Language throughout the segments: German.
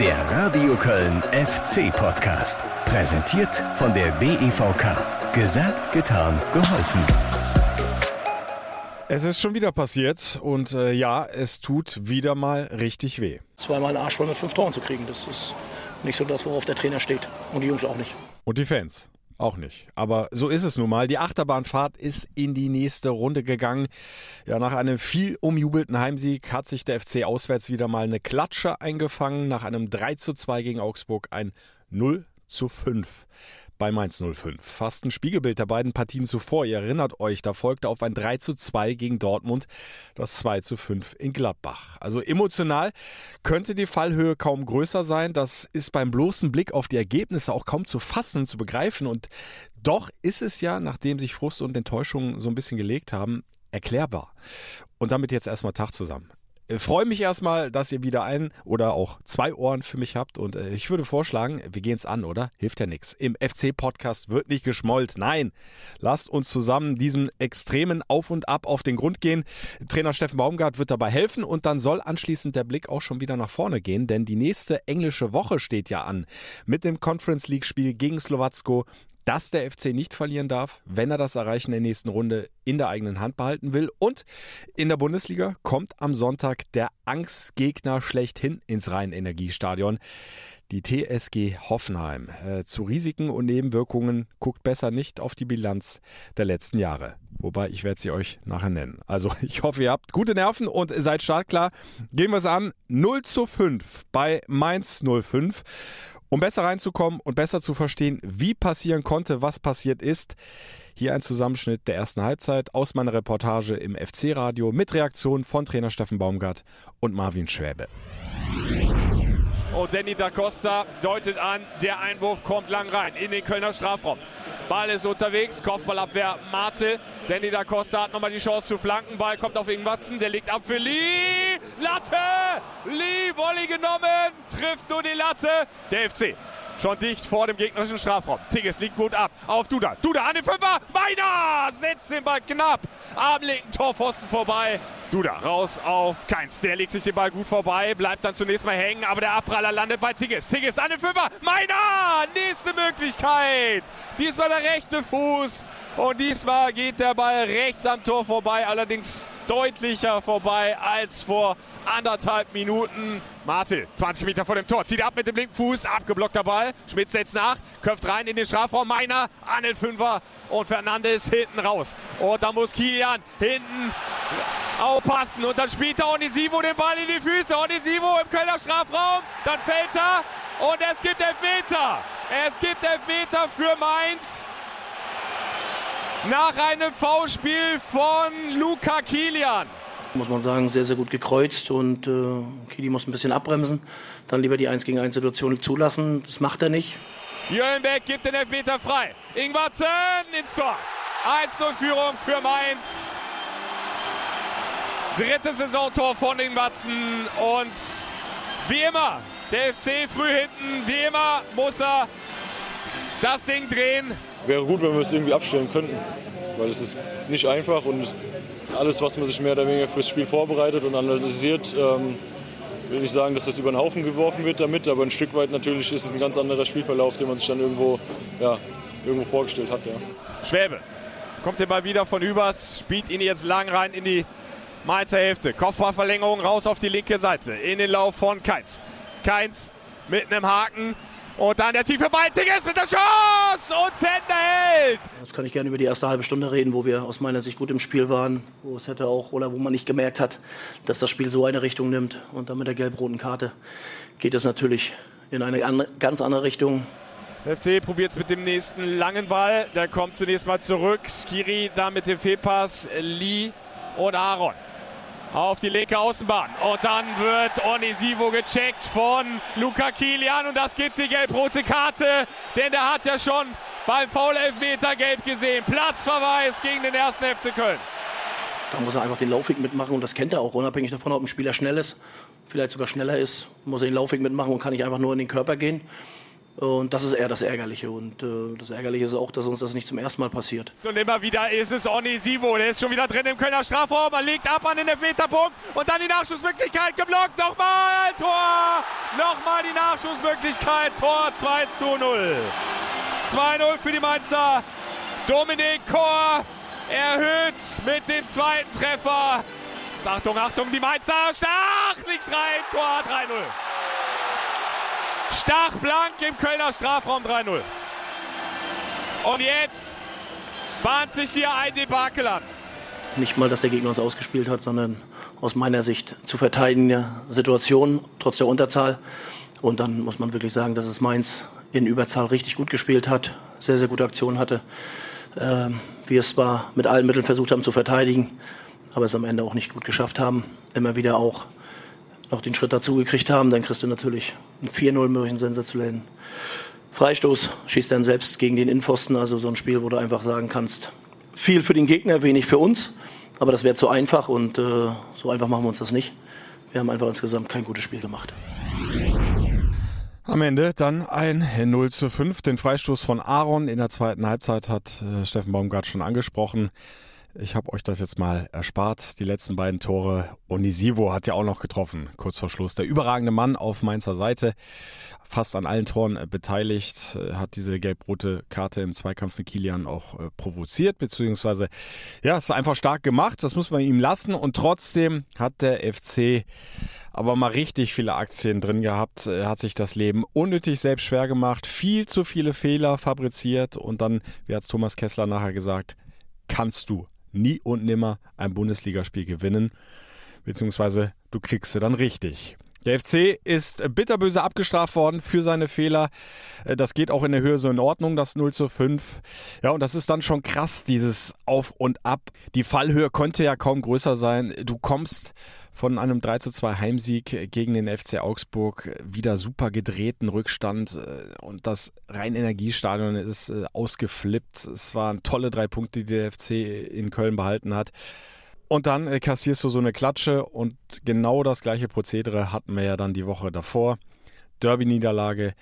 Der Radio Köln FC Podcast. Präsentiert von der DEVK. Gesagt, getan, geholfen. Es ist schon wieder passiert und äh, ja, es tut wieder mal richtig weh. Zweimal Arschball mit fünf Toren zu kriegen, das ist nicht so das, worauf der Trainer steht. Und die Jungs auch nicht. Und die Fans. Auch nicht. Aber so ist es nun mal. Die Achterbahnfahrt ist in die nächste Runde gegangen. Ja, nach einem viel umjubelten Heimsieg hat sich der FC auswärts wieder mal eine Klatsche eingefangen. Nach einem 3 zu 2 gegen Augsburg ein 0 zu 5 bei Mainz 05. Fast ein Spiegelbild der beiden Partien zuvor. Ihr erinnert euch, da folgte auf ein 3 zu 2 gegen Dortmund das 2 zu 5 in Gladbach. Also emotional könnte die Fallhöhe kaum größer sein. Das ist beim bloßen Blick auf die Ergebnisse auch kaum zu fassen, zu begreifen. Und doch ist es ja, nachdem sich Frust und Enttäuschung so ein bisschen gelegt haben, erklärbar. Und damit jetzt erstmal Tag zusammen. Äh, freue mich erstmal, dass ihr wieder ein oder auch zwei Ohren für mich habt. Und äh, ich würde vorschlagen, wir gehen es an, oder? Hilft ja nichts. Im FC-Podcast wird nicht geschmollt. Nein, lasst uns zusammen diesem extremen Auf und Ab auf den Grund gehen. Trainer Steffen Baumgart wird dabei helfen und dann soll anschließend der Blick auch schon wieder nach vorne gehen, denn die nächste englische Woche steht ja an. Mit dem Conference League-Spiel gegen Slowacko dass der FC nicht verlieren darf, wenn er das Erreichen der nächsten Runde in der eigenen Hand behalten will. Und in der Bundesliga kommt am Sonntag der Angstgegner schlechthin ins Rhein-Energiestadion. Die TSG Hoffenheim. Äh, zu Risiken und Nebenwirkungen guckt besser nicht auf die Bilanz der letzten Jahre. Wobei ich werde sie euch nachher nennen. Also ich hoffe, ihr habt gute Nerven und seid startklar. Gehen wir es an. 0 zu 5 bei Mainz 05. Um besser reinzukommen und besser zu verstehen, wie passieren konnte, was passiert ist, hier ein Zusammenschnitt der ersten Halbzeit aus meiner Reportage im FC-Radio mit Reaktionen von Trainer Steffen Baumgart und Marvin Schwäbe. Und Danny da Costa deutet an, der Einwurf kommt lang rein in den Kölner Strafraum. Ball ist unterwegs, Kopfballabwehr Marte. Danny da Costa hat nochmal die Chance zu flanken. Ball kommt auf Ingwatzen, der legt ab für Lee. Latte! Lee, Volley genommen, trifft nur die Latte. Der FC schon dicht vor dem gegnerischen Strafraum. Tigges liegt gut ab auf Duda. Duda an den Fünfer. Meiner setzt den Ball knapp am linken Torpfosten vorbei. Duda raus auf Keins. Der legt sich den Ball gut vorbei, bleibt dann zunächst mal hängen, aber der Abpraller landet bei Tigges. Tigges an den Fünfer. Meiner! Nächste Möglichkeit. Diesmal der rechte Fuß. Und diesmal geht der Ball rechts am Tor vorbei, allerdings deutlicher vorbei als vor anderthalb Minuten. Martel, 20 Meter vor dem Tor, zieht ab mit dem linken Fuß, abgeblockter Ball. Schmidt setzt nach, köpft rein in den Strafraum. Meiner an den Fünfer und Fernandes hinten raus. Und da muss Kilian hinten aufpassen. Und dann spielt er Onisivo den Ball in die Füße. Onisivo im Kölner Strafraum. Dann fällt er und es gibt Elfmeter. Es gibt Elfmeter für Mainz. Nach einem V-Spiel von Luca Kilian. Muss man sagen, sehr, sehr gut gekreuzt und äh, Kili muss ein bisschen abbremsen. Dann lieber die 1 gegen 1 Situation zulassen. Das macht er nicht. Jöllenbeck gibt den Elfmeter frei. Ingwarzen ins Tor. 1-0 Führung für Mainz. Drittes Saisontor von Ingwarzen und wie immer, der FC früh hinten, wie immer muss er das Ding drehen. Wäre gut, wenn wir es irgendwie abstellen könnten, weil es ist nicht einfach und alles, was man sich mehr oder weniger fürs Spiel vorbereitet und analysiert, ähm, will ich sagen, dass das über den Haufen geworfen wird damit, aber ein Stück weit natürlich ist es ein ganz anderer Spielverlauf, den man sich dann irgendwo, ja, irgendwo vorgestellt hat. Ja. Schwäbe kommt den Ball wieder von Übers, spielt ihn jetzt lang rein in die Mainzer Hälfte. Kopfballverlängerung raus auf die linke Seite in den Lauf von Keins. Keins mit einem Haken, und dann der tiefe Ball, Tigges mit der Chance und Sender hält. Jetzt kann ich gerne über die erste halbe Stunde reden, wo wir aus meiner Sicht gut im Spiel waren, wo es hätte auch oder wo man nicht gemerkt hat, dass das Spiel so eine Richtung nimmt. Und dann mit der gelb-roten Karte geht es natürlich in eine andere, ganz andere Richtung. FC probiert es mit dem nächsten langen Ball. Der kommt zunächst mal zurück. Skiri da mit dem Fehlpass. Lee und Aaron auf die linke Außenbahn. Und dann wird Onisivo gecheckt von Luca Kilian und das gibt die gelb-rote Karte, denn der hat ja schon beim Foul-Elfmeter gelb gesehen. Platzverweis gegen den ersten FC Köln. Da muss er einfach den Laufweg mitmachen und das kennt er auch, unabhängig davon, ob ein Spieler schnell ist, vielleicht sogar schneller ist, muss er den Laufweg mitmachen und kann nicht einfach nur in den Körper gehen. Und das ist eher das Ärgerliche. Und äh, das Ärgerliche ist auch, dass uns das nicht zum ersten Mal passiert. So, immer wieder ist es Onisivo. Der ist schon wieder drin im Kölner Strafraum. Er legt ab an den Elfmeterpunkt. Und dann die Nachschussmöglichkeit geblockt. Nochmal Tor. Nochmal die Nachschussmöglichkeit. Tor 2 zu 0. 2-0 für die Mainzer. Dominik Kor erhöht mit dem zweiten Treffer. Achtung, Achtung, die Mainzer. Stach, nichts rein. Tor 3-0. Stach blank im Kölner Strafraum 3-0. Und jetzt bahnt sich hier ein Debakel an. Nicht mal, dass der Gegner uns ausgespielt hat, sondern aus meiner Sicht zu verteidigende Situation, trotz der Unterzahl. Und dann muss man wirklich sagen, dass es Mainz in Überzahl richtig gut gespielt hat, sehr, sehr gute Aktionen hatte. Ähm, wir es zwar mit allen Mitteln versucht haben zu verteidigen, aber es am Ende auch nicht gut geschafft haben. Immer wieder auch noch den Schritt dazu gekriegt haben, dann kriegst du natürlich ein 4-0 möglichen sensationellen Freistoß, schießt dann selbst gegen den Innenpfosten. Also so ein Spiel, wo du einfach sagen kannst, viel für den Gegner, wenig für uns. Aber das wäre zu einfach und äh, so einfach machen wir uns das nicht. Wir haben einfach insgesamt kein gutes Spiel gemacht. Am Ende dann ein 0 zu 5. Den Freistoß von Aaron in der zweiten Halbzeit hat äh, Steffen Baumgart schon angesprochen. Ich habe euch das jetzt mal erspart. Die letzten beiden Tore. Onisivo hat ja auch noch getroffen, kurz vor Schluss. Der überragende Mann auf Mainzer Seite, fast an allen Toren äh, beteiligt, äh, hat diese gelb-rote Karte im Zweikampf mit Kilian auch äh, provoziert, beziehungsweise, ja, ist einfach stark gemacht. Das muss man ihm lassen. Und trotzdem hat der FC aber mal richtig viele Aktien drin gehabt. Hat sich das Leben unnötig selbst schwer gemacht, viel zu viele Fehler fabriziert und dann, wie hat Thomas Kessler nachher gesagt, kannst du nie und nimmer ein Bundesligaspiel gewinnen, beziehungsweise du kriegst sie dann richtig. Der FC ist bitterböse abgestraft worden für seine Fehler. Das geht auch in der Höhe so in Ordnung, das 0 zu 5. Ja, und das ist dann schon krass, dieses Auf und Ab. Die Fallhöhe konnte ja kaum größer sein. Du kommst von einem 3 zu 2 Heimsieg gegen den FC Augsburg wieder super gedrehten Rückstand äh, und das Rhein-Energiestadion ist äh, ausgeflippt. Es waren tolle drei Punkte, die der FC in Köln behalten hat. Und dann äh, kassierst du so eine Klatsche und genau das gleiche Prozedere hatten wir ja dann die Woche davor. Derby-Niederlage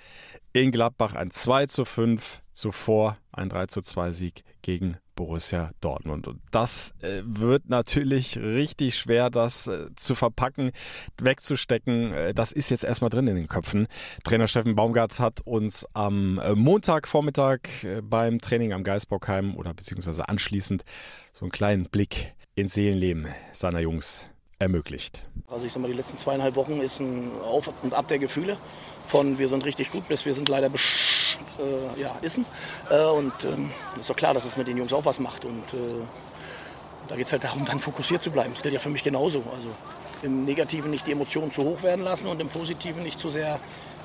in Gladbach ein 2 zu 5, zuvor ein 3 zu 2 Sieg gegen Borussia Dortmund. Und das äh, wird natürlich richtig schwer, das äh, zu verpacken, wegzustecken. Äh, das ist jetzt erstmal drin in den Köpfen. Trainer Steffen Baumgart hat uns am äh, Montagvormittag äh, beim Training am Geisbockheim oder beziehungsweise anschließend so einen kleinen Blick ins Seelenleben seiner Jungs ermöglicht. Also ich sag mal, die letzten zweieinhalb Wochen ist ein Auf und Ab der Gefühle von wir sind richtig gut bis wir sind leider besch äh, ja, Issen. Äh, und ähm, ist doch klar, dass es mit den Jungs auch was macht. Und äh, da geht es halt darum, dann fokussiert zu bleiben. Das gilt ja für mich genauso. Also im Negativen nicht die Emotionen zu hoch werden lassen und im Positiven nicht zu sehr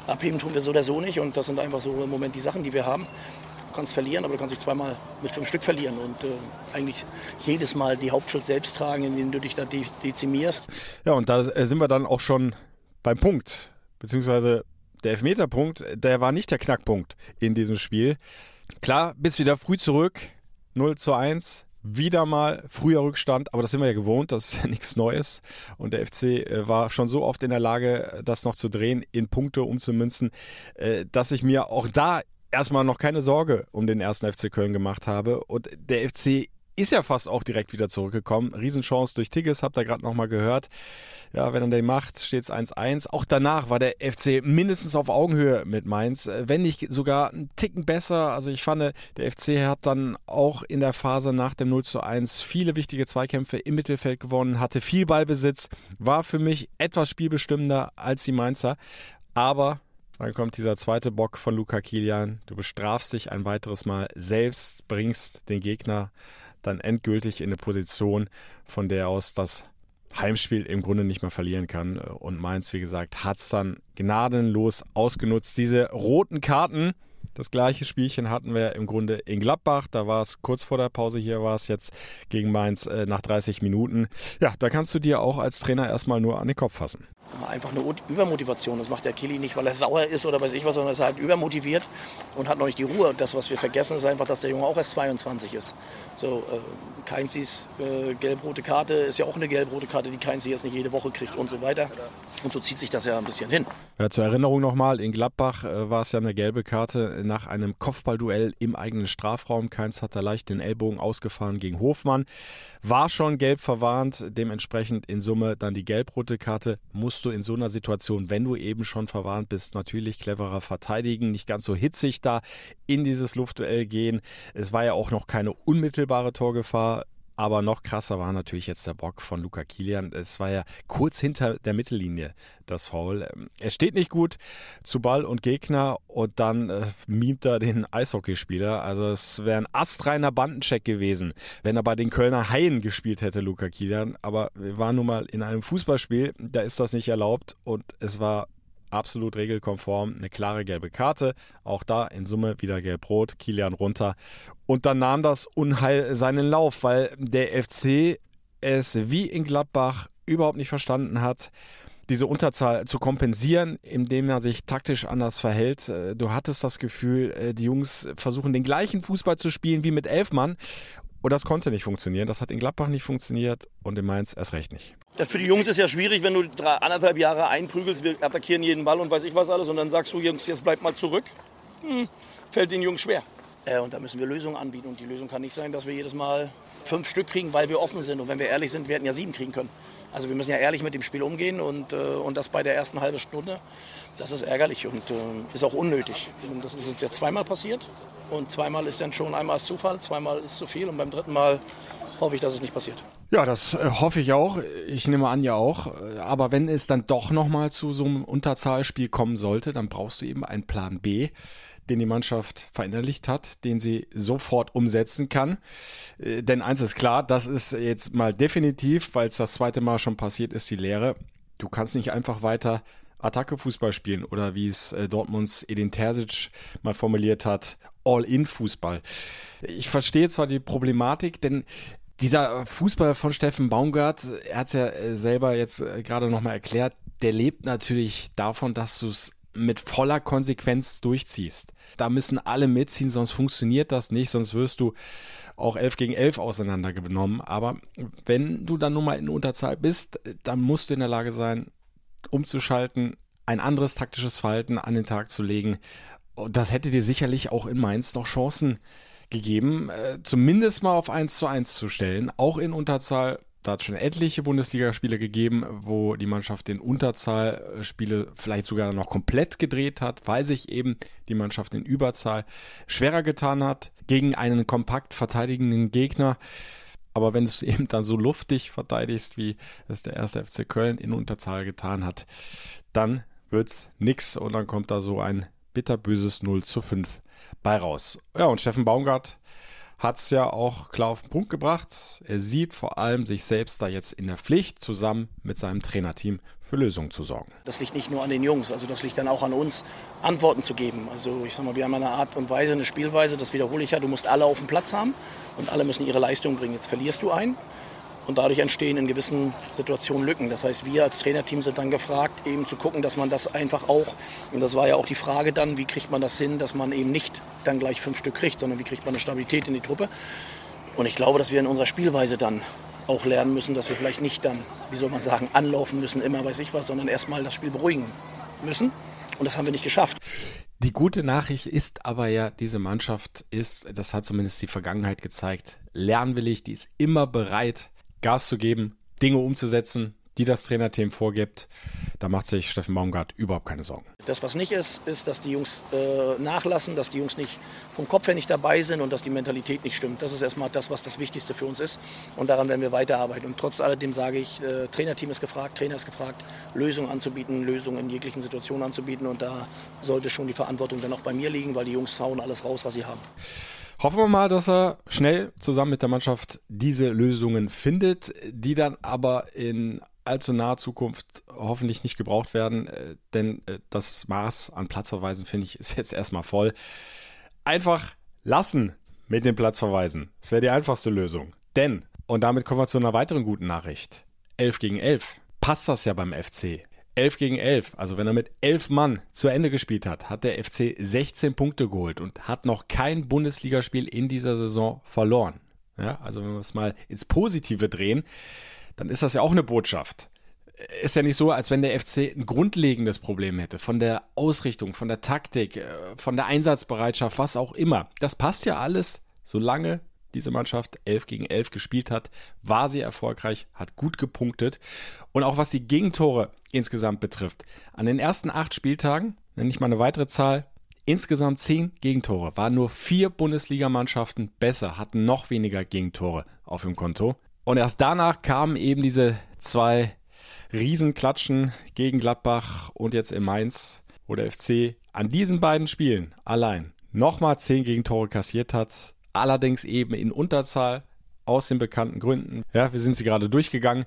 abheben tun wir so oder so nicht. Und das sind einfach so im Moment die Sachen, die wir haben. Kannst verlieren, aber du kannst dich zweimal mit fünf Stück verlieren und äh, eigentlich jedes Mal die Hauptschuld selbst tragen, indem du dich da de dezimierst. Ja, und da äh, sind wir dann auch schon beim Punkt, beziehungsweise der Elfmeterpunkt, der war nicht der Knackpunkt in diesem Spiel. Klar, bis wieder früh zurück, 0 zu 1, wieder mal früher Rückstand, aber das sind wir ja gewohnt, das ist ja nichts Neues. Und der FC äh, war schon so oft in der Lage, das noch zu drehen, in Punkte umzumünzen, äh, dass ich mir auch da erstmal noch keine Sorge um den ersten FC Köln gemacht habe. Und der FC ist ja fast auch direkt wieder zurückgekommen. Riesenchance durch Tigges, habt ihr gerade nochmal gehört. Ja, wenn er den macht, steht es 1-1. Auch danach war der FC mindestens auf Augenhöhe mit Mainz, wenn nicht sogar einen Ticken besser. Also ich fand, der FC hat dann auch in der Phase nach dem 0 1 viele wichtige Zweikämpfe im Mittelfeld gewonnen, hatte viel Ballbesitz, war für mich etwas spielbestimmender als die Mainzer. Aber dann kommt dieser zweite Bock von Luca Kilian. Du bestrafst dich ein weiteres Mal selbst, bringst den Gegner dann endgültig in eine Position, von der aus das Heimspiel im Grunde nicht mehr verlieren kann. Und Mainz, wie gesagt, hat es dann gnadenlos ausgenutzt. Diese roten Karten, das gleiche Spielchen hatten wir im Grunde in Gladbach. Da war es kurz vor der Pause, hier war es jetzt gegen Mainz äh, nach 30 Minuten. Ja, da kannst du dir auch als Trainer erstmal nur an den Kopf fassen. Einfach eine Übermotivation. Das macht der Kili nicht, weil er sauer ist oder weiß ich was, sondern er ist halt übermotiviert und hat noch nicht die Ruhe. Das, was wir vergessen, ist einfach, dass der Junge auch erst 22 ist. So, äh, Keinzis äh, gelb-rote Karte ist ja auch eine gelb-rote Karte, die Keinzi jetzt nicht jede Woche kriegt und so weiter. Und so zieht sich das ja ein bisschen hin. Ja, zur Erinnerung nochmal, in Gladbach äh, war es ja eine gelbe Karte nach einem Kopfballduell im eigenen Strafraum. Keins hat da leicht den Ellbogen ausgefahren gegen Hofmann. War schon gelb verwarnt, dementsprechend in Summe dann die gelb-rote Karte. Musst du in so einer Situation, wenn du eben schon verwarnt bist, natürlich cleverer verteidigen, nicht ganz so hitzig da in dieses Luftduell gehen. Es war ja auch noch keine unmittelbare Torgefahr. Aber noch krasser war natürlich jetzt der Bock von Luca Kilian. Es war ja kurz hinter der Mittellinie das Foul. Es steht nicht gut zu Ball und Gegner und dann äh, mimt er den Eishockeyspieler. Also es wäre ein astreiner Bandencheck gewesen, wenn er bei den Kölner Haien gespielt hätte, Luca Kilian. Aber wir waren nun mal in einem Fußballspiel, da ist das nicht erlaubt und es war absolut regelkonform, eine klare gelbe Karte. Auch da in Summe wieder gelb-rot, Kilian runter. Und dann nahm das Unheil seinen Lauf, weil der FC es wie in Gladbach überhaupt nicht verstanden hat, diese Unterzahl zu kompensieren, indem er sich taktisch anders verhält. Äh, du hattest das Gefühl, äh, die Jungs versuchen den gleichen Fußball zu spielen wie mit elf Mann und das konnte nicht funktionieren. Das hat in Gladbach nicht funktioniert und in Mainz erst recht nicht. Ja, für die Jungs ist ja schwierig, wenn du drei, anderthalb Jahre einprügelst, wir attackieren jeden Ball und weiß ich was alles und dann sagst du, Jungs, jetzt bleibt mal zurück. Hm, fällt den Jungs schwer. Äh, und da müssen wir Lösungen anbieten. Und die Lösung kann nicht sein, dass wir jedes Mal fünf Stück kriegen, weil wir offen sind. Und wenn wir ehrlich sind, wir hätten ja sieben kriegen können. Also wir müssen ja ehrlich mit dem Spiel umgehen und, äh, und das bei der ersten halben Stunde. Das ist ärgerlich und äh, ist auch unnötig. Und das ist uns jetzt zweimal passiert. Und zweimal ist dann schon einmal Zufall, zweimal ist zu viel und beim dritten Mal hoffe ich, dass es nicht passiert. Ja, das äh, hoffe ich auch. Ich nehme an, ja auch. Aber wenn es dann doch nochmal zu so einem Unterzahlspiel kommen sollte, dann brauchst du eben einen Plan B, den die Mannschaft verinnerlicht hat, den sie sofort umsetzen kann. Äh, denn eins ist klar, das ist jetzt mal definitiv, weil es das zweite Mal schon passiert ist, die Lehre. Du kannst nicht einfach weiter Attacke-Fußball spielen oder wie es äh, Dortmunds Edin Terzic mal formuliert hat, All-in-Fußball. Ich verstehe zwar die Problematik, denn dieser Fußball von Steffen Baumgart, er hat es ja äh, selber jetzt gerade nochmal erklärt, der lebt natürlich davon, dass du es mit voller Konsequenz durchziehst. Da müssen alle mitziehen, sonst funktioniert das nicht, sonst wirst du auch 11 gegen 11 auseinandergenommen. Aber wenn du dann nun mal in Unterzahl bist, dann musst du in der Lage sein, umzuschalten, ein anderes taktisches Verhalten an den Tag zu legen. Und das hätte dir sicherlich auch in Mainz noch Chancen gegeben, äh, zumindest mal auf 1 zu 1 zu stellen, auch in Unterzahl. Da hat es schon etliche Bundesligaspiele gegeben, wo die Mannschaft in Unterzahlspiele vielleicht sogar noch komplett gedreht hat, weil sich eben die Mannschaft in Überzahl schwerer getan hat gegen einen kompakt verteidigenden Gegner. Aber wenn du es eben dann so luftig verteidigst, wie es der erste FC Köln in Unterzahl getan hat, dann wird's nix und dann kommt da so ein bitterböses 0 zu 5 bei raus. Ja, und Steffen Baumgart hat es ja auch klar auf den Punkt gebracht. Er sieht vor allem sich selbst da jetzt in der Pflicht, zusammen mit seinem Trainerteam für Lösungen zu sorgen. Das liegt nicht nur an den Jungs, also das liegt dann auch an uns, Antworten zu geben. Also ich sag mal, wir haben eine Art und Weise, eine Spielweise, das wiederhole ich ja, du musst alle auf dem Platz haben und alle müssen ihre Leistung bringen. Jetzt verlierst du einen und dadurch entstehen in gewissen Situationen Lücken. Das heißt, wir als Trainerteam sind dann gefragt, eben zu gucken, dass man das einfach auch, und das war ja auch die Frage dann, wie kriegt man das hin, dass man eben nicht dann gleich fünf Stück kriegt, sondern wie kriegt man eine Stabilität in die Truppe. Und ich glaube, dass wir in unserer Spielweise dann auch lernen müssen, dass wir vielleicht nicht dann, wie soll man sagen, anlaufen müssen, immer weiß ich was, sondern erstmal das Spiel beruhigen müssen. Und das haben wir nicht geschafft. Die gute Nachricht ist aber ja, diese Mannschaft ist, das hat zumindest die Vergangenheit gezeigt, lernwillig, die ist immer bereit, Gas zu geben, Dinge umzusetzen, die das Trainerteam vorgibt. Da macht sich Steffen Baumgart überhaupt keine Sorgen. Das, was nicht ist, ist, dass die Jungs äh, nachlassen, dass die Jungs nicht vom Kopf her nicht dabei sind und dass die Mentalität nicht stimmt. Das ist erstmal das, was das Wichtigste für uns ist. Und daran werden wir weiterarbeiten. Und trotz alledem sage ich, äh, Trainerteam ist gefragt, Trainer ist gefragt, Lösungen anzubieten, Lösungen in jeglichen Situationen anzubieten. Und da sollte schon die Verantwortung dann auch bei mir liegen, weil die Jungs hauen alles raus, was sie haben. Hoffen wir mal, dass er schnell zusammen mit der Mannschaft diese Lösungen findet, die dann aber in allzu naher Zukunft hoffentlich nicht gebraucht werden, äh, denn äh, das Maß an Platzverweisen, finde ich, ist jetzt erstmal voll. Einfach lassen mit den Platzverweisen. Das wäre die einfachste Lösung. Denn, und damit kommen wir zu einer weiteren guten Nachricht. 11 gegen 11 passt das ja beim FC. 11 gegen 11, also wenn er mit 11 Mann zu Ende gespielt hat, hat der FC 16 Punkte geholt und hat noch kein Bundesligaspiel in dieser Saison verloren. Ja, also wenn wir es mal ins Positive drehen, dann ist das ja auch eine Botschaft. Ist ja nicht so, als wenn der FC ein grundlegendes Problem hätte von der Ausrichtung, von der Taktik, äh, von der Einsatzbereitschaft, was auch immer. Das passt ja alles, solange diese Mannschaft 11 gegen 11 gespielt hat, war sie erfolgreich, hat gut gepunktet. Und auch was die Gegentore insgesamt betrifft. An den ersten acht Spieltagen, nenne ich mal eine weitere Zahl, insgesamt zehn Gegentore. Waren nur vier Bundesligamannschaften besser, hatten noch weniger Gegentore auf dem Konto. Und erst danach kamen eben diese zwei Riesenklatschen gegen Gladbach und jetzt in Mainz, wo der FC an diesen beiden Spielen allein nochmal zehn Gegentore kassiert hat. Allerdings eben in Unterzahl aus den bekannten Gründen. Ja, wir sind sie gerade durchgegangen.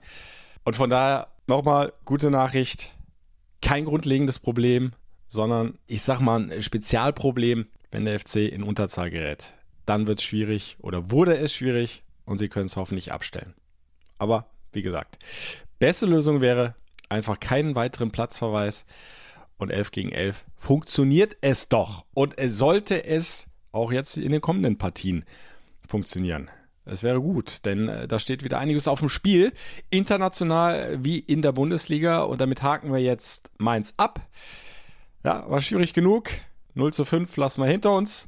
Und von daher nochmal gute Nachricht. Kein grundlegendes Problem, sondern ich sag mal ein Spezialproblem, wenn der FC in Unterzahl gerät. Dann wird es schwierig oder wurde es schwierig und sie können es hoffentlich abstellen. Aber wie gesagt, beste Lösung wäre einfach keinen weiteren Platzverweis und 11 gegen 11 funktioniert es doch und es sollte es auch jetzt in den kommenden Partien funktionieren. Es wäre gut, denn äh, da steht wieder einiges auf dem Spiel, international wie in der Bundesliga. Und damit haken wir jetzt Mainz ab. Ja, war schwierig genug. 0 zu 5 lassen wir hinter uns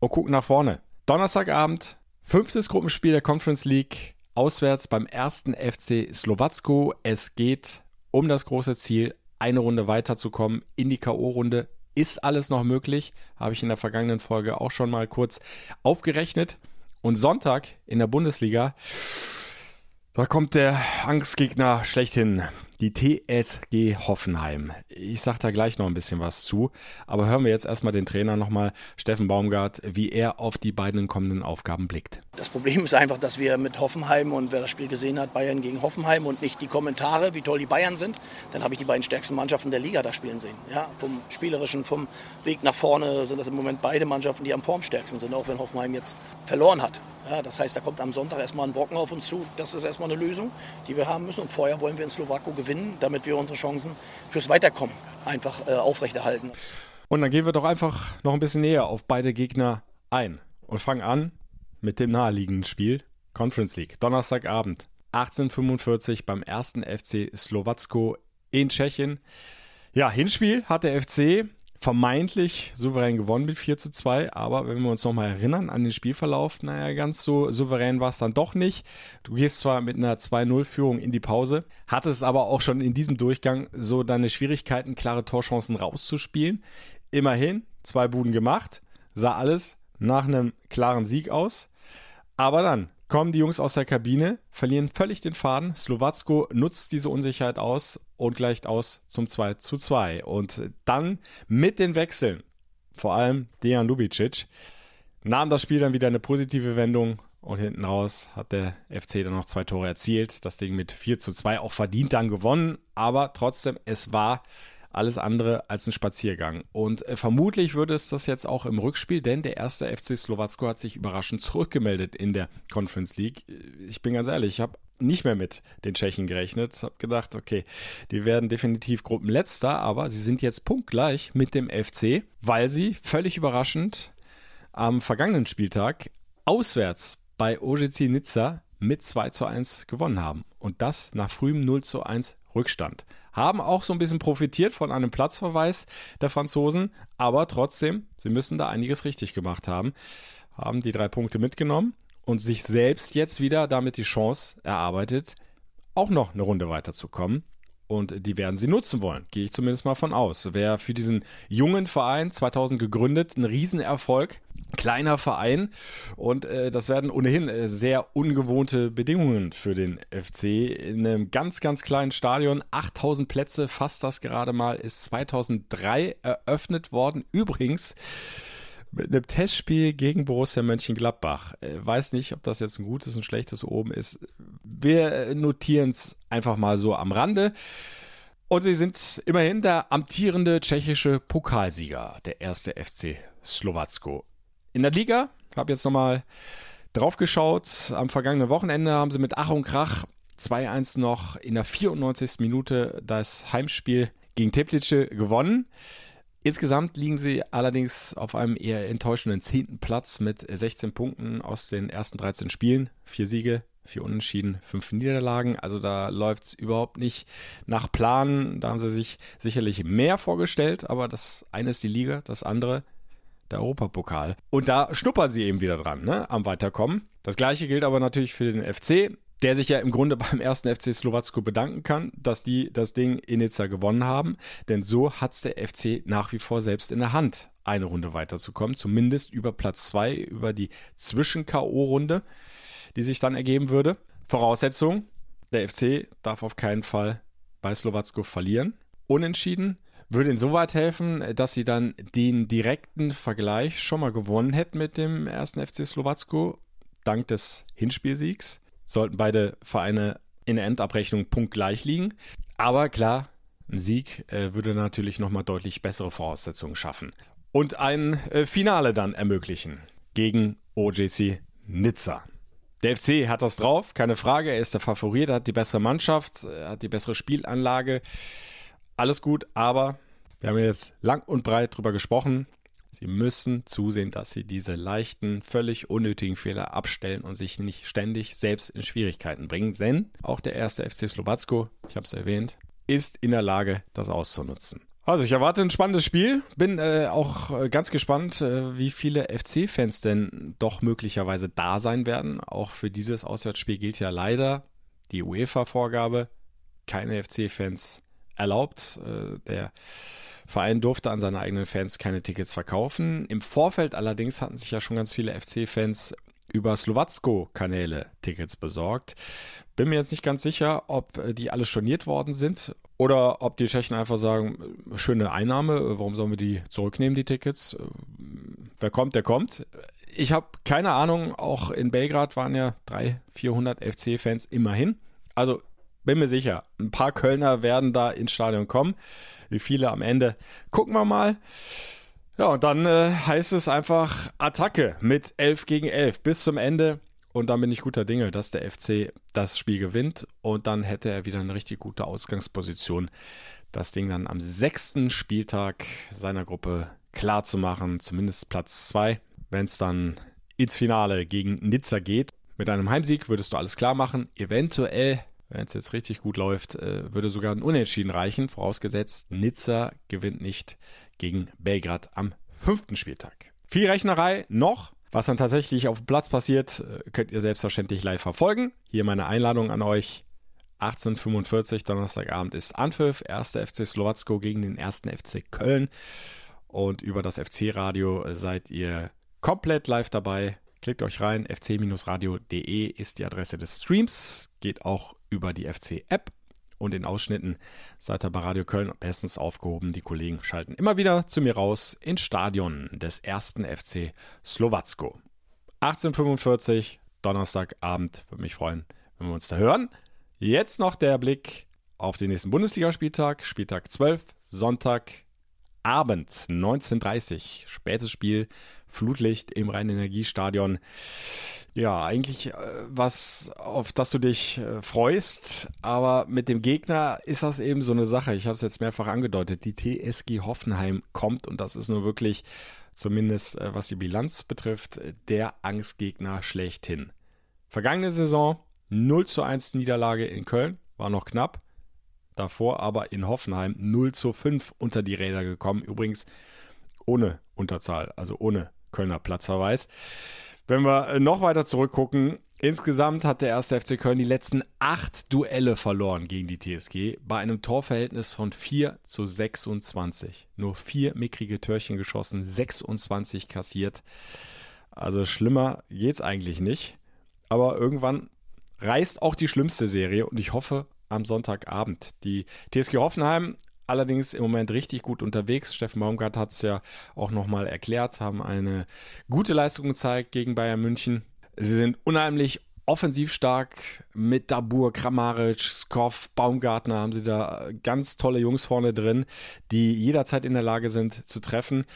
und gucken nach vorne. Donnerstagabend, fünftes Gruppenspiel der Conference League, auswärts beim ersten FC Slowacko. Es geht um das große Ziel, eine Runde weiterzukommen in die K.O.-Runde. Ist alles noch möglich? Habe ich in der vergangenen Folge auch schon mal kurz aufgerechnet. Und Sonntag in der Bundesliga, da kommt der Angstgegner schlechthin die TSG Hoffenheim. Ich sage da gleich noch ein bisschen was zu, aber hören wir jetzt erstmal den Trainer nochmal, Steffen Baumgart, wie er auf die beiden kommenden Aufgaben blickt. Das Problem ist einfach, dass wir mit Hoffenheim und wer das Spiel gesehen hat, Bayern gegen Hoffenheim und nicht die Kommentare, wie toll die Bayern sind, dann habe ich die beiden stärksten Mannschaften der Liga da spielen sehen. Ja, vom spielerischen, vom Weg nach vorne sind das im Moment beide Mannschaften, die am formstärksten sind, auch wenn Hoffenheim jetzt verloren hat. Ja, das heißt, da kommt am Sonntag erstmal ein Brocken auf uns zu. Das ist erstmal eine Lösung, die wir haben müssen. Und vorher wollen wir in Slowako gewinnen, damit wir unsere Chancen fürs Weiterkommen einfach äh, aufrechterhalten. Und dann gehen wir doch einfach noch ein bisschen näher auf beide Gegner ein und fangen an mit dem naheliegenden Spiel Conference League. Donnerstagabend 1845 beim ersten FC Slowacko in Tschechien. Ja, Hinspiel hat der FC vermeintlich souverän gewonnen mit 4 zu 2. Aber wenn wir uns nochmal erinnern an den Spielverlauf, naja, ganz so souverän war es dann doch nicht. Du gehst zwar mit einer 2-0-Führung in die Pause, hattest aber auch schon in diesem Durchgang so deine Schwierigkeiten, klare Torchancen rauszuspielen. Immerhin zwei Buden gemacht, sah alles nach einem klaren Sieg aus. Aber dann kommen die Jungs aus der Kabine, verlieren völlig den Faden. Slowacko nutzt diese Unsicherheit aus und gleicht aus zum 2 zu 2. Und dann mit den Wechseln, vor allem Dejan Lubicic, nahm das Spiel dann wieder eine positive Wendung und hinten raus hat der FC dann noch zwei Tore erzielt. Das Ding mit 4 zu 2 auch verdient dann gewonnen, aber trotzdem, es war alles andere als ein Spaziergang. Und äh, vermutlich würde es das jetzt auch im Rückspiel, denn der erste FC Slowacko hat sich überraschend zurückgemeldet in der Conference League. Ich bin ganz ehrlich, ich habe nicht mehr mit den Tschechen gerechnet. Habe gedacht, okay, die werden definitiv Gruppenletzter, aber sie sind jetzt punktgleich mit dem FC, weil sie völlig überraschend am vergangenen Spieltag auswärts bei OGC Nizza mit 2 zu 1 gewonnen haben. Und das nach frühem 0 zu 1 Rückstand haben auch so ein bisschen profitiert von einem Platzverweis der Franzosen, aber trotzdem, sie müssen da einiges richtig gemacht haben, haben die drei Punkte mitgenommen und sich selbst jetzt wieder damit die Chance erarbeitet, auch noch eine Runde weiterzukommen. Und die werden sie nutzen wollen, gehe ich zumindest mal von aus. Wäre für diesen jungen Verein 2000 gegründet, ein Riesenerfolg kleiner Verein und äh, das werden ohnehin äh, sehr ungewohnte Bedingungen für den FC in einem ganz, ganz kleinen Stadion. 8000 Plätze, fast das gerade mal, ist 2003 eröffnet worden. Übrigens mit einem Testspiel gegen Borussia Mönchengladbach. Äh, weiß nicht, ob das jetzt ein gutes und schlechtes oben ist. Wir äh, notieren es einfach mal so am Rande. Und sie sind immerhin der amtierende tschechische Pokalsieger, der erste FC Slowacko. In der Liga, habe jetzt nochmal drauf geschaut, am vergangenen Wochenende haben sie mit Ach und Krach 2-1 noch in der 94. Minute das Heimspiel gegen Teplice gewonnen. Insgesamt liegen sie allerdings auf einem eher enttäuschenden zehnten Platz mit 16 Punkten aus den ersten 13 Spielen. Vier Siege, vier Unentschieden, fünf Niederlagen. Also da läuft es überhaupt nicht nach Plan. Da haben sie sich sicherlich mehr vorgestellt, aber das eine ist die Liga, das andere der Europapokal. Und da schnuppern sie eben wieder dran, ne, am Weiterkommen. Das gleiche gilt aber natürlich für den FC der sich ja im Grunde beim ersten FC Slowacko bedanken kann, dass die das Ding in Nizza gewonnen haben. Denn so hat es der FC nach wie vor selbst in der Hand, eine Runde weiterzukommen. Zumindest über Platz 2, über die Zwischen-K.O.-Runde, die sich dann ergeben würde. Voraussetzung, der FC darf auf keinen Fall bei Slowacko verlieren. Unentschieden würde insoweit helfen, dass sie dann den direkten Vergleich schon mal gewonnen hätten mit dem ersten FC Slowacko, dank des Hinspielsiegs sollten beide Vereine in der Endabrechnung punktgleich liegen. Aber klar, ein Sieg äh, würde natürlich nochmal deutlich bessere Voraussetzungen schaffen. Und ein äh, Finale dann ermöglichen gegen OJC Nizza. Der FC hat das drauf, keine Frage. Er ist der Favorit, hat die bessere Mannschaft, er hat die bessere Spielanlage. Alles gut, aber wir haben jetzt lang und breit drüber gesprochen. Sie müssen zusehen, dass sie diese leichten, völlig unnötigen Fehler abstellen und sich nicht ständig selbst in Schwierigkeiten bringen. Denn auch der erste FC Slowacko, ich habe es erwähnt, ist in der Lage, das auszunutzen. Also ich erwarte ein spannendes Spiel. Bin äh, auch äh, ganz gespannt, äh, wie viele FC-Fans denn doch möglicherweise da sein werden. Auch für dieses Auswärtsspiel gilt ja leider die UEFA-Vorgabe. Keine FC-Fans erlaubt. Äh, der Verein durfte an seine eigenen Fans keine Tickets verkaufen. Im Vorfeld allerdings hatten sich ja schon ganz viele FC-Fans über Slowacko-Kanäle Tickets besorgt. Bin mir jetzt nicht ganz sicher, ob äh, die alle storniert worden sind oder ob die Tschechen einfach sagen, äh, schöne Einnahme, äh, warum sollen wir die zurücknehmen, die Tickets? Wer kommt, der kommt. Ich habe keine Ahnung, auch in Belgrad waren ja 300, 400 FC-Fans immerhin. Also bin mir sicher, ein paar Kölner werden da ins Stadion kommen. Wie viele am Ende, gucken wir mal. Ja, und dann äh, heißt es einfach Attacke mit 11 gegen 11 bis zum Ende. Und dann bin ich guter Dinge, dass der FC das Spiel gewinnt. Und dann hätte er wieder eine richtig gute Ausgangsposition, das Ding dann am sechsten Spieltag seiner Gruppe klar zu machen. Zumindest Platz 2, wenn es dann ins Finale gegen Nizza geht. Mit einem Heimsieg würdest du alles klar machen. Eventuell wenn es jetzt richtig gut läuft, äh, würde sogar ein Unentschieden reichen, vorausgesetzt Nizza gewinnt nicht gegen Belgrad am fünften Spieltag. Viel Rechnerei noch. Was dann tatsächlich auf dem Platz passiert, äh, könnt ihr selbstverständlich live verfolgen. Hier meine Einladung an euch. 1845 Donnerstagabend ist Anpfiff, 1. FC Slowacko gegen den 1. FC Köln. Und über das FC-Radio seid ihr komplett live dabei. Klickt euch rein, fc-radio.de ist die Adresse des Streams. Geht auch über die FC-App. Und in Ausschnitten seid ihr bei Radio Köln bestens aufgehoben. Die Kollegen schalten immer wieder zu mir raus ins Stadion des ersten FC Slowacko. 1845, Donnerstagabend. Würde mich freuen, wenn wir uns da hören. Jetzt noch der Blick auf den nächsten Bundesligaspieltag. Spieltag 12, Sonntag, Abend, 19.30 Spätes Spiel, Flutlicht im Rhein-Energiestadion. Ja, eigentlich äh, was, auf das du dich äh, freust, aber mit dem Gegner ist das eben so eine Sache. Ich habe es jetzt mehrfach angedeutet. Die TSG Hoffenheim kommt und das ist nur wirklich, zumindest äh, was die Bilanz betrifft, der Angstgegner schlechthin. Vergangene Saison 0 zu 1 Niederlage in Köln, war noch knapp davor aber in Hoffenheim 0 zu 5 unter die Räder gekommen. Übrigens ohne Unterzahl, also ohne Kölner Platzverweis. Wenn wir äh, noch weiter zurückgucken, insgesamt hat der erste FC Köln die letzten acht Duelle verloren gegen die TSG bei einem Torverhältnis von 4 zu 26. Nur vier mickrige Törchen geschossen, 26 kassiert. Also schlimmer geht's eigentlich nicht. Aber irgendwann reißt auch die schlimmste Serie und ich hoffe, am Sonntagabend. Die TSG Hoffenheim allerdings im Moment richtig gut unterwegs. Steffen Baumgart hat es ja auch nochmal erklärt, haben eine gute Leistung gezeigt gegen Bayern München. Sie sind unheimlich offensiv stark mit Dabur, Kramaric, Skoff, Baumgartner haben sie da ganz tolle Jungs vorne drin, die jederzeit in der Lage sind zu treffen.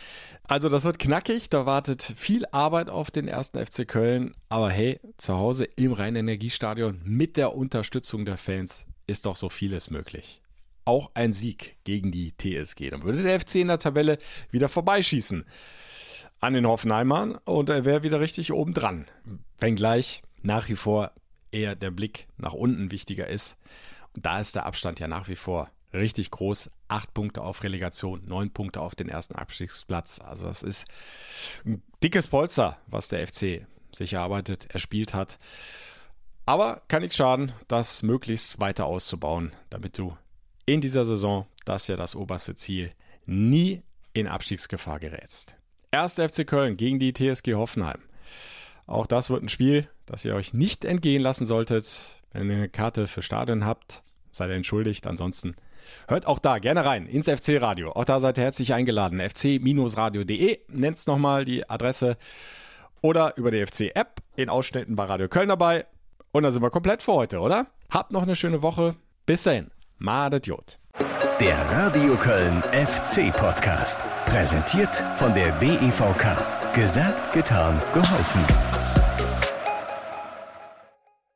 Also das wird knackig, da wartet viel Arbeit auf den ersten FC Köln, aber hey, zu Hause im Rhein-Energiestadion mit der Unterstützung der Fans ist doch so vieles möglich. Auch ein Sieg gegen die TSG. Dann würde der FC in der Tabelle wieder vorbeischießen an den Hoffenheimern und er wäre wieder richtig oben dran. Wenngleich nach wie vor eher der Blick nach unten wichtiger ist. Und da ist der Abstand ja nach wie vor richtig groß. Acht Punkte auf Relegation, neun Punkte auf den ersten Abstiegsplatz. Also das ist ein dickes Polster, was der FC sich erarbeitet, erspielt hat. Aber kann nichts schaden, das möglichst weiter auszubauen, damit du in dieser Saison, das ist ja das oberste Ziel, nie in Abstiegsgefahr gerätst. Erst FC Köln gegen die TSG Hoffenheim. Auch das wird ein Spiel, das ihr euch nicht entgehen lassen solltet. Wenn ihr eine Karte für Stadion habt, seid ihr entschuldigt. Ansonsten hört auch da gerne rein ins FC-Radio. Auch da seid ihr herzlich eingeladen. fc-radio.de nennt's nochmal die Adresse. Oder über die FC-App in Ausschnitten bei Radio Köln dabei. Und dann sind wir komplett für heute, oder? Habt noch eine schöne Woche. Bis dahin. Madet Jod. Der Radio Köln FC Podcast. Präsentiert von der DEVK. Gesagt, getan, geholfen.